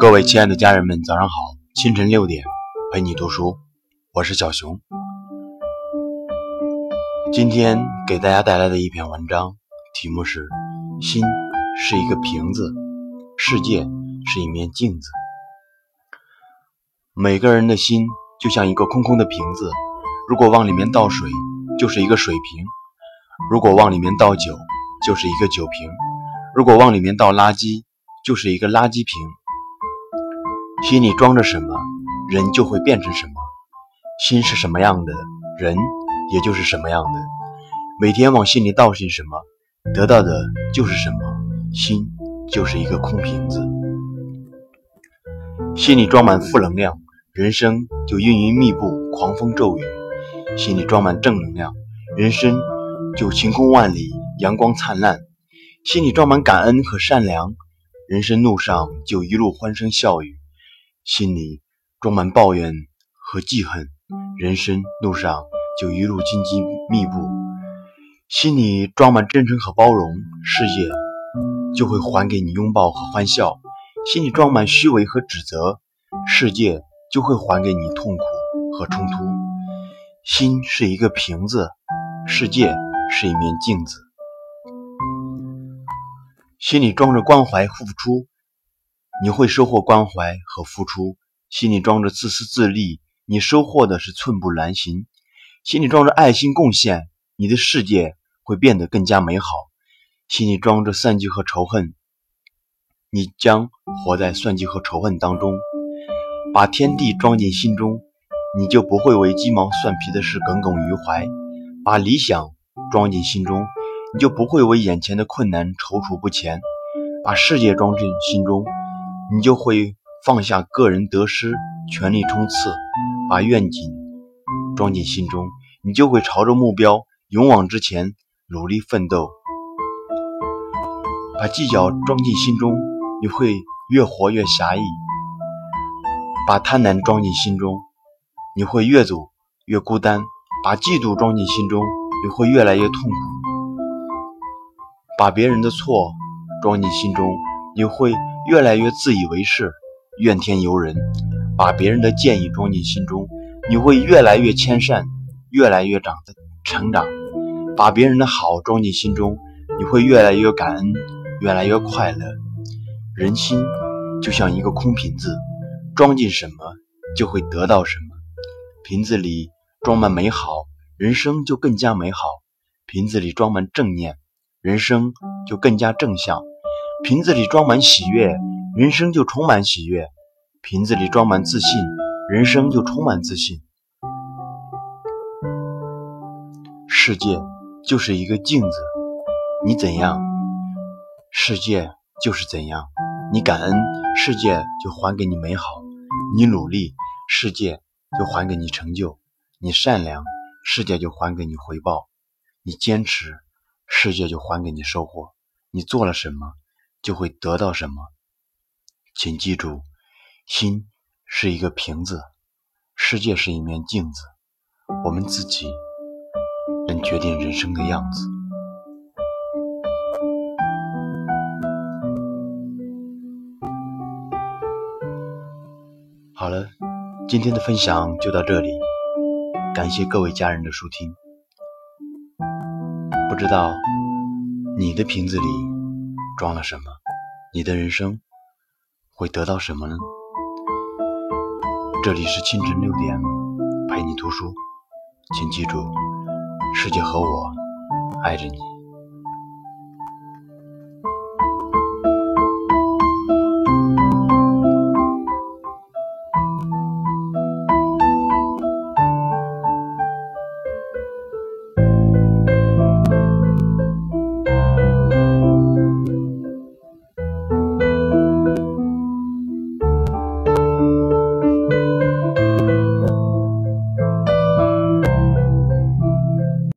各位亲爱的家人们，早上好！清晨六点，陪你读书，我是小熊。今天给大家带来的一篇文章，题目是《心是一个瓶子，世界是一面镜子》。每个人的心就像一个空空的瓶子，如果往里面倒水，就是一个水瓶；如果往里面倒酒，就是一个酒瓶；如果往里面倒垃圾，就是一个垃圾瓶。心里装着什么，人就会变成什么。心是什么样的，人也就是什么样的。每天往心里倒进什么，得到的就是什么。心就是一个空瓶子，心里装满负能量，人生就阴云密布，狂风骤雨；心里装满正能量，人生就晴空万里，阳光灿烂；心里装满感恩和善良，人生路上就一路欢声笑语。心里装满抱怨和记恨，人生路上就一路荆棘密布；心里装满真诚和包容，世界就会还给你拥抱和欢笑；心里装满虚伪和指责，世界就会还给你痛苦和冲突。心是一个瓶子，世界是一面镜子。心里装着关怀付出。你会收获关怀和付出，心里装着自私自利，你收获的是寸步难行；心里装着爱心贡献，你的世界会变得更加美好；心里装着算计和仇恨，你将活在算计和仇恨当中。把天地装进心中，你就不会为鸡毛蒜皮的事耿耿于怀；把理想装进心中，你就不会为眼前的困难踌躇不前；把世界装进心中。你就会放下个人得失，全力冲刺，把愿景装进心中，你就会朝着目标勇往直前，努力奋斗。把计较装进心中，你会越活越狭义；把贪婪装进心中，你会越走越孤单；把嫉妒装进心中，你会越来越痛苦；把别人的错装进心中，你会。越来越自以为是，怨天尤人，把别人的建议装进心中，你会越来越谦善，越来越长的成长；把别人的好装进心中，你会越来越感恩，越来越快乐。人心就像一个空瓶子，装进什么就会得到什么。瓶子里装满美好，人生就更加美好；瓶子里装满正念，人生就更加正向。瓶子里装满喜悦，人生就充满喜悦；瓶子里装满自信，人生就充满自信。世界就是一个镜子，你怎样，世界就是怎样。你感恩，世界就还给你美好；你努力，世界就还给你成就；你善良，世界就还给你回报；你坚持，世界就还给你收获。你做了什么？就会得到什么，请记住，心是一个瓶子，世界是一面镜子，我们自己能决定人生的样子。好了，今天的分享就到这里，感谢各位家人的收听。不知道你的瓶子里。装了什么？你的人生会得到什么呢？这里是清晨六点，陪你读书，请记住，世界和我爱着你。